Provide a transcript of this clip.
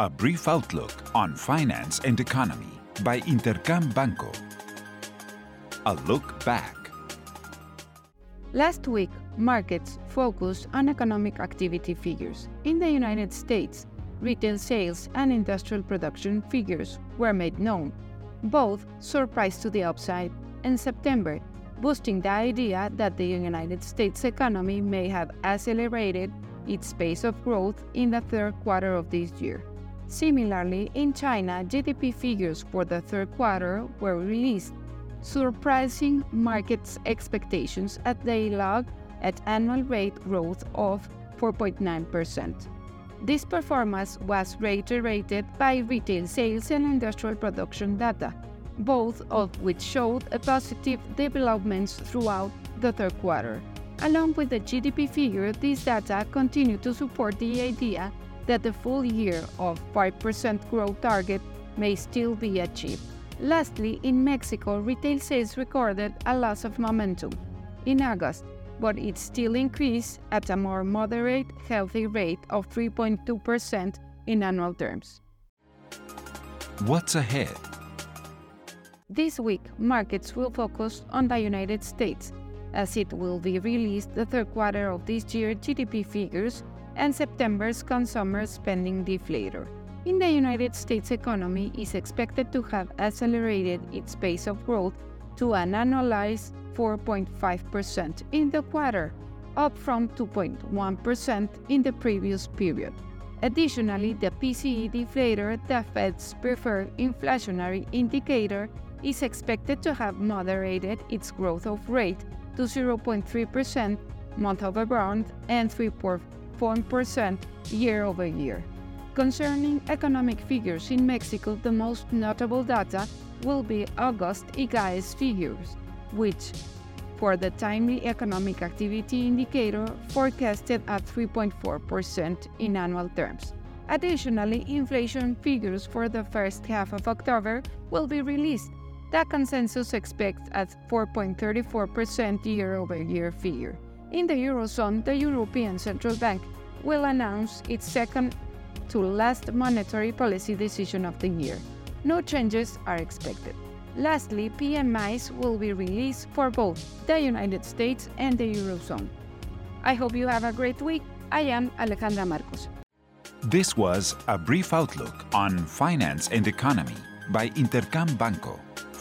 A brief outlook on finance and economy by Intercam Banco. A look back. Last week, markets focused on economic activity figures. In the United States, retail sales and industrial production figures were made known. Both surprised to the upside in September, boosting the idea that the United States economy may have accelerated its pace of growth in the third quarter of this year. Similarly, in China, GDP figures for the third quarter were released, surprising markets' expectations as they logged at annual rate growth of 4.9%. This performance was reiterated by retail sales and industrial production data, both of which showed a positive developments throughout the third quarter. Along with the GDP figure, these data continue to support the idea that the full year of 5% growth target may still be achieved. Lastly, in Mexico, retail sales recorded a loss of momentum in August, but it still increased at a more moderate, healthy rate of 3.2% in annual terms. What's ahead? This week, markets will focus on the United States, as it will be released the third quarter of this year GDP figures and September's consumer spending deflator. In the United States economy is expected to have accelerated its pace of growth to an annualized 4.5% in the quarter, up from 2.1% in the previous period. Additionally, the PCE deflator, the Fed's preferred inflationary indicator, is expected to have moderated its growth of rate to 0.3% month over month and 3.4% year over year. Concerning economic figures in Mexico, the most notable data will be August IGAES figures, which, for the timely economic activity indicator, forecasted at 3.4% in annual terms. Additionally, inflation figures for the first half of October will be released. The consensus expects a 4.34% year over year figure. In the Eurozone, the European Central Bank will announce its second to last monetary policy decision of the year. No changes are expected. Lastly, PMIs will be released for both the United States and the Eurozone. I hope you have a great week. I am Alejandra Marcos. This was a brief outlook on finance and economy by Intercam Banco.